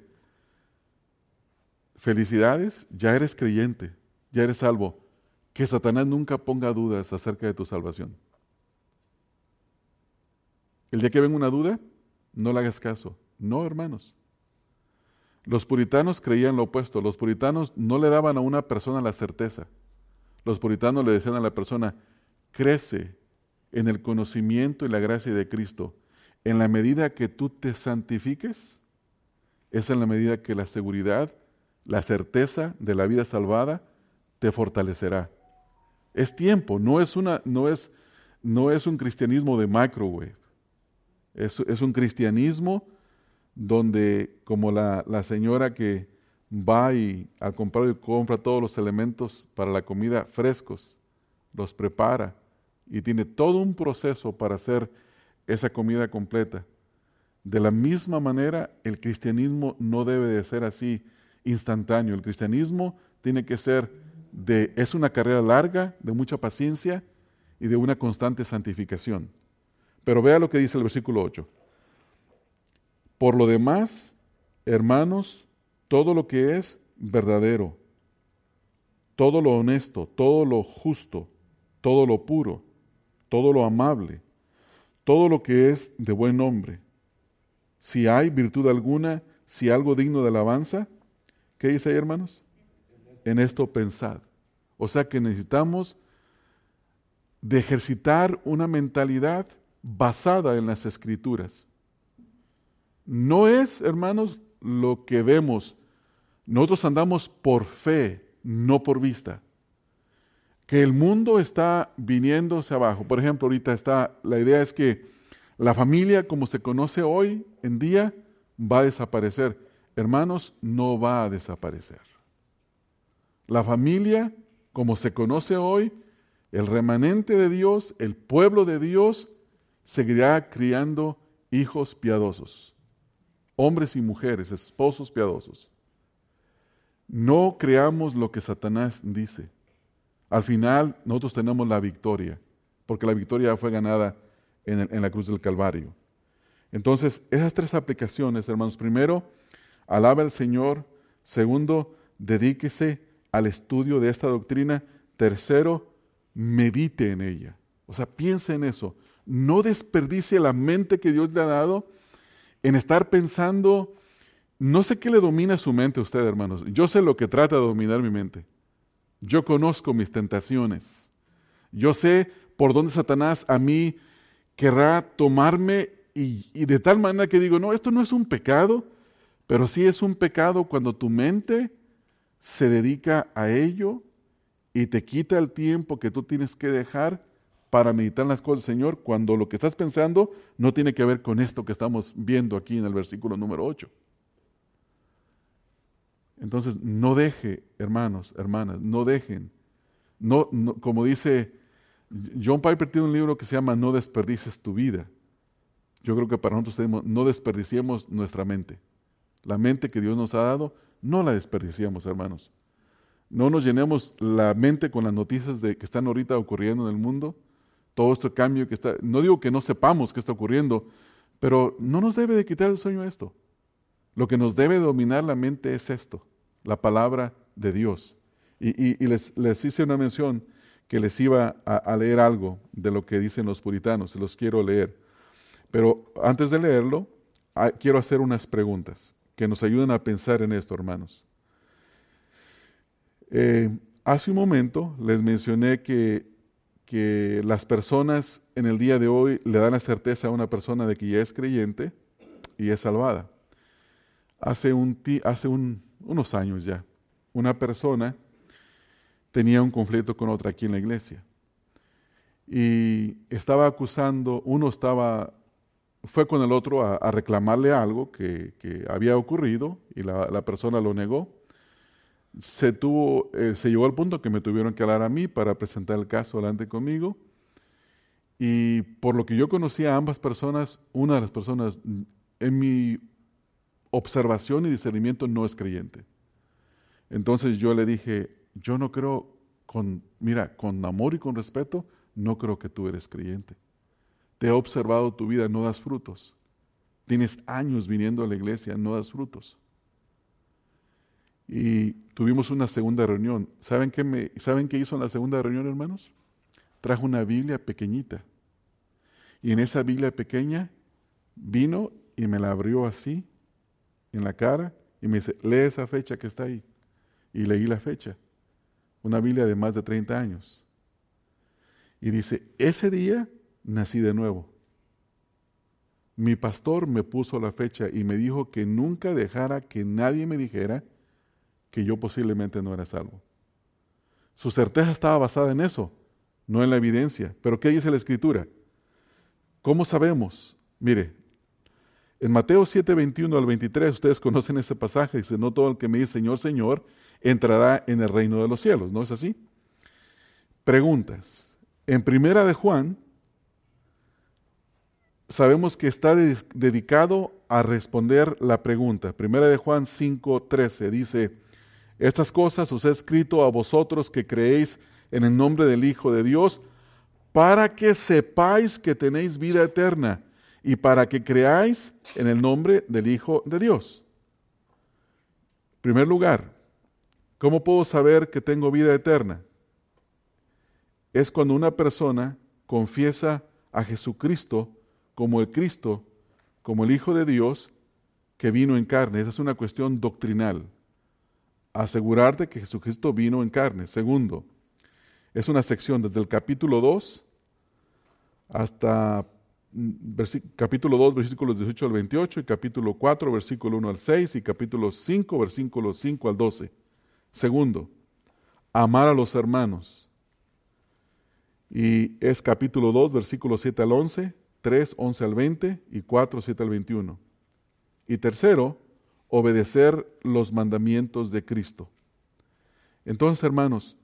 [SPEAKER 1] Felicidades, ya eres creyente, ya eres salvo. Que Satanás nunca ponga dudas acerca de tu salvación. El día que venga una duda, no le hagas caso. No, hermanos. Los puritanos creían lo opuesto. Los puritanos no le daban a una persona la certeza. Los puritanos le decían a la persona, crece en el conocimiento y la gracia de Cristo. En la medida que tú te santifiques, es en la medida que la seguridad la certeza de la vida salvada te fortalecerá. Es tiempo, no es, una, no es, no es un cristianismo de microwave. Es, un cristianismo donde, como la, la, señora que va y al comprar y compra todos los elementos para la comida frescos, los prepara y tiene todo un proceso para hacer esa comida completa. De la misma manera, el cristianismo no debe de ser así instantáneo. El cristianismo tiene que ser de, es una carrera larga, de mucha paciencia y de una constante santificación. Pero vea lo que dice el versículo 8. Por lo demás, hermanos, todo lo que es verdadero, todo lo honesto, todo lo justo, todo lo puro, todo lo amable, todo lo que es de buen nombre, si hay virtud alguna, si algo digno de alabanza, ¿Qué dice ahí, hermanos? En esto pensad. O sea que necesitamos de ejercitar una mentalidad basada en las escrituras. No es, hermanos, lo que vemos. Nosotros andamos por fe, no por vista. Que el mundo está viniéndose abajo. Por ejemplo, ahorita está, la idea es que la familia como se conoce hoy en día va a desaparecer hermanos, no va a desaparecer. La familia, como se conoce hoy, el remanente de Dios, el pueblo de Dios, seguirá criando hijos piadosos, hombres y mujeres, esposos piadosos. No creamos lo que Satanás dice. Al final nosotros tenemos la victoria, porque la victoria fue ganada en, en la cruz del Calvario. Entonces, esas tres aplicaciones, hermanos, primero, Alaba al Señor. Segundo, dedíquese al estudio de esta doctrina. Tercero, medite en ella. O sea, piense en eso. No desperdicie la mente que Dios le ha dado en estar pensando, no sé qué le domina su mente a usted, hermanos. Yo sé lo que trata de dominar mi mente. Yo conozco mis tentaciones. Yo sé por dónde Satanás a mí querrá tomarme y, y de tal manera que digo, no, esto no es un pecado, pero sí es un pecado cuando tu mente se dedica a ello y te quita el tiempo que tú tienes que dejar para meditar en las cosas del Señor cuando lo que estás pensando no tiene que ver con esto que estamos viendo aquí en el versículo número 8. Entonces, no deje, hermanos, hermanas, no dejen. No, como dice John Piper tiene un libro que se llama No desperdices tu vida. Yo creo que para nosotros tenemos, no desperdiciemos nuestra mente. La mente que Dios nos ha dado, no la desperdiciamos, hermanos. No nos llenemos la mente con las noticias de que están ahorita ocurriendo en el mundo. Todo este cambio que está, no digo que no sepamos qué está ocurriendo, pero no nos debe de quitar el sueño esto. Lo que nos debe dominar la mente es esto, la palabra de Dios. Y, les, hice una mención que les iba a, leer algo de lo que dicen los puritanos, los quiero leer. Pero antes de leerlo, ah, quiero hacer unas preguntas que nos ayuden a pensar en esto, hermanos. Eh, Hace un momento les mencioné que, que las personas en el día de hoy le dan la certeza a una persona de que ya es creyente y es salvada. Hace, un, hace unos años ya, una persona tenía un conflicto con otra aquí en la iglesia y estaba acusando, uno estaba, fue con el otro a, reclamarle algo que, había ocurrido y la, persona lo negó. Se, tuvo, eh, se llegó al punto que me tuvieron que hablar a mí para presentar el caso delante conmigo. Y por lo que yo conocía a ambas personas, una de las personas, en mi observación y discernimiento, no es creyente. Entonces yo le dije, yo no creo, con, mira, con amor y con respeto, no creo que tú eres creyente. Te he observado tu vida, no das frutos. Tienes años viniendo a la iglesia, no das frutos. Y tuvimos una segunda reunión. ¿Saben qué, me, ¿Saben qué hizo en la segunda reunión, hermanos? Trajo una Biblia pequeñita. Y en esa Biblia pequeña vino y me la abrió así, en la cara, y me dice, lee esa fecha que está ahí. Y leí la fecha. Una Biblia de más de 30 años. Y dice, ese día nací de nuevo. Mi pastor me puso la fecha y me dijo que nunca dejara que nadie me dijera que yo posiblemente no era salvo. Su certeza estaba basada en eso, no en la evidencia. Pero ¿qué dice la escritura? ¿Cómo sabemos? Mire, en Mateo 7, 21 al 23, ustedes conocen ese pasaje, dice, no todo el que me dice Señor, Señor, entrará en el reino de los cielos, ¿no es así? Preguntas. En Primera de Juan, sabemos que está dedicado a responder la pregunta. Primera de Juan 5:13 dice, estas cosas os he escrito a vosotros que creéis en el nombre del Hijo de Dios, para que sepáis que tenéis vida eterna y para que creáis en el nombre del Hijo de Dios. En primer lugar, ¿cómo puedo saber que tengo vida eterna? es cuando una persona confiesa a Jesucristo como el Cristo, como el Hijo de Dios que vino en carne. Esa es una cuestión doctrinal. Asegurarte que Jesucristo vino en carne. Segundo, es una sección desde el capítulo 2 hasta mm, capítulo 2, versículos 18 al 28, y capítulo 4, versículo 1 al 6, y capítulo 5, versículos 5 al 12. Segundo, amar a los hermanos. Y es capítulo 2, versículos 7 al 11, 3, 11 al 20 y 4, 7 al 21. Y tercero, obedecer los mandamientos de Cristo. Entonces, hermanos,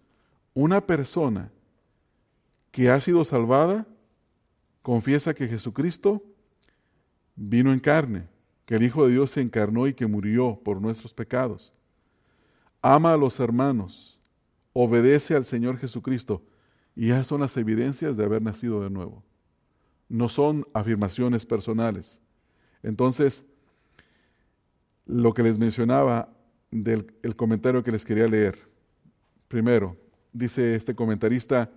[SPEAKER 1] una persona que ha sido salvada confiesa que Jesucristo vino en carne, que el Hijo de Dios se encarnó y que murió por nuestros pecados. Ama a los hermanos, obedece al Señor Jesucristo y esas son las evidencias de haber nacido de nuevo. No son afirmaciones personales. Entonces, lo que les mencionaba del el comentario que les quería leer. Primero, dice este comentarista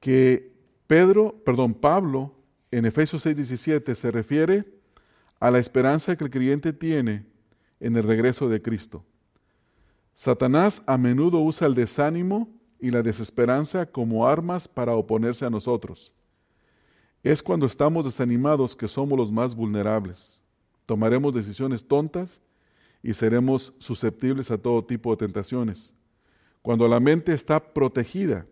[SPEAKER 1] que Pedro, perdón, Pablo en Efesios 6:17 se refiere a la esperanza que el creyente tiene en el regreso de Cristo. Satanás a menudo usa el desánimo y la desesperanza como armas para oponerse a nosotros. Es cuando estamos desanimados que somos los más vulnerables. Tomaremos decisiones tontas y seremos susceptibles a todo tipo de tentaciones. Cuando la mente está protegida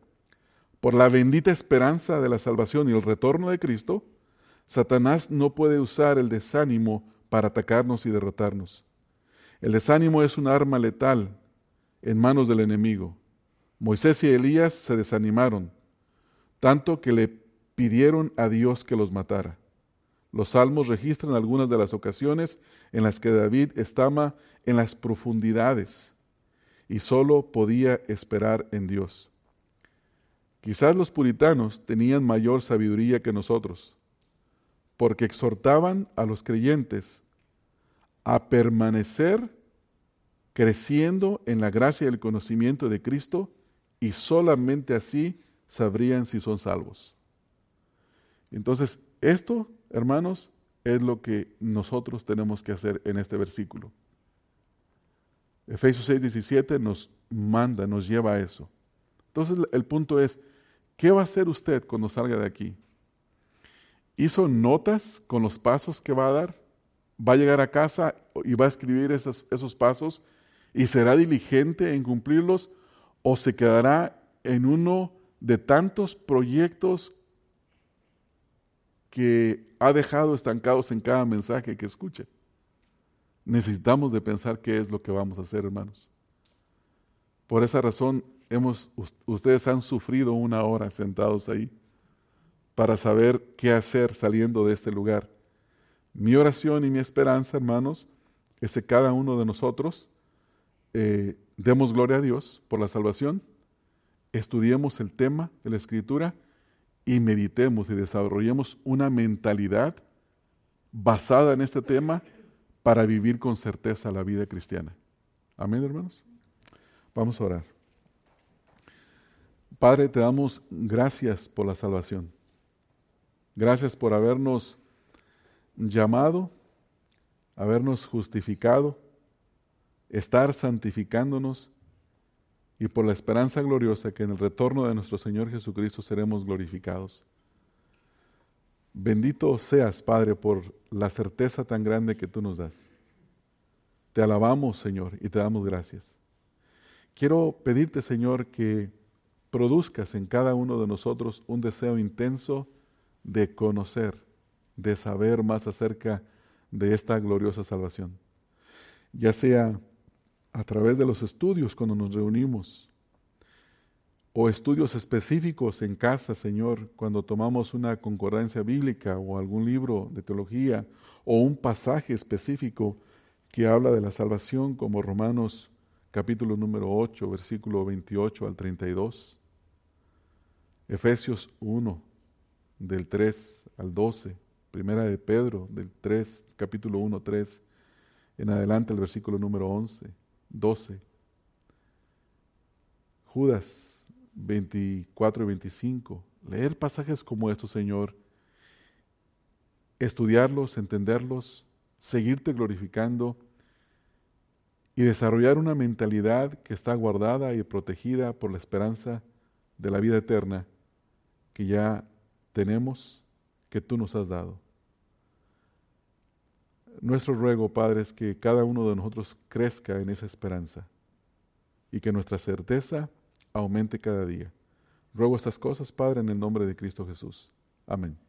[SPEAKER 1] por la bendita esperanza de la salvación y el retorno de Cristo, Satanás no puede usar el desánimo para atacarnos y derrotarnos. El desánimo es un arma letal en manos del enemigo. Moisés y Elías se desanimaron, tanto que le pidieron a Dios que los matara. Los salmos registran algunas de las ocasiones en las que David estaba en las profundidades y solo podía esperar en Dios. Quizás los puritanos tenían mayor sabiduría que nosotros, porque exhortaban a los creyentes a permanecer creciendo en la gracia y el conocimiento de Cristo y solamente así sabrían si son salvos. Entonces, esto, hermanos, es lo que nosotros tenemos que hacer en este versículo. Efesios 6, 17 nos manda, nos lleva a eso. Entonces el punto es, ¿qué va a hacer usted cuando salga de aquí? ¿Hizo notas con los pasos que va a dar? ¿Va a llegar a casa y va a escribir esos, esos pasos y será diligente en cumplirlos? ¿O se quedará en uno de tantos proyectos que ha dejado estancados en cada mensaje que escuche? Necesitamos de pensar qué es lo que vamos a hacer, hermanos. Por esa razón, hemos, ustedes han sufrido una hora sentados ahí para saber qué hacer saliendo de este lugar. Mi oración y mi esperanza, hermanos, es que cada uno de nosotros eh, demos gloria a Dios por la salvación, estudiemos el tema de la Escritura y meditemos y desarrollemos una mentalidad basada en este tema para vivir con certeza la vida cristiana. Amén, hermanos. Vamos a orar. Padre, te damos gracias por la salvación. Gracias por habernos llamado, habernos justificado, estar santificándonos y por la esperanza gloriosa que en el retorno de nuestro Señor Jesucristo seremos glorificados. Bendito seas, Padre, por la certeza tan grande que tú nos das. Te alabamos, Señor, y te damos gracias. Quiero pedirte, Señor, que produzcas en cada uno de nosotros un deseo intenso de conocer, de saber más acerca de esta gloriosa salvación. Ya sea a través de los estudios cuando nos reunimos, o estudios específicos en casa, Señor, cuando tomamos una concordancia bíblica o algún libro de teología o un pasaje específico que habla de la salvación como Romanos capítulo número 8, versículo 28 al 32, Efesios 1 del 3 al 12, Primera de Pedro del 3, capítulo 1, 3, en adelante el versículo número 11, 12, Judas 24 y 25. Leer pasajes como estos, Señor, estudiarlos, entenderlos, seguirte glorificando y desarrollar una mentalidad que está guardada y protegida por la esperanza de la vida eterna que ya tenemos, que tú nos has dado. Nuestro ruego, Padre, es que cada uno de nosotros crezca en esa esperanza y que nuestra certeza aumente cada día. Ruego estas cosas, Padre, en el nombre de Cristo Jesús. Amén.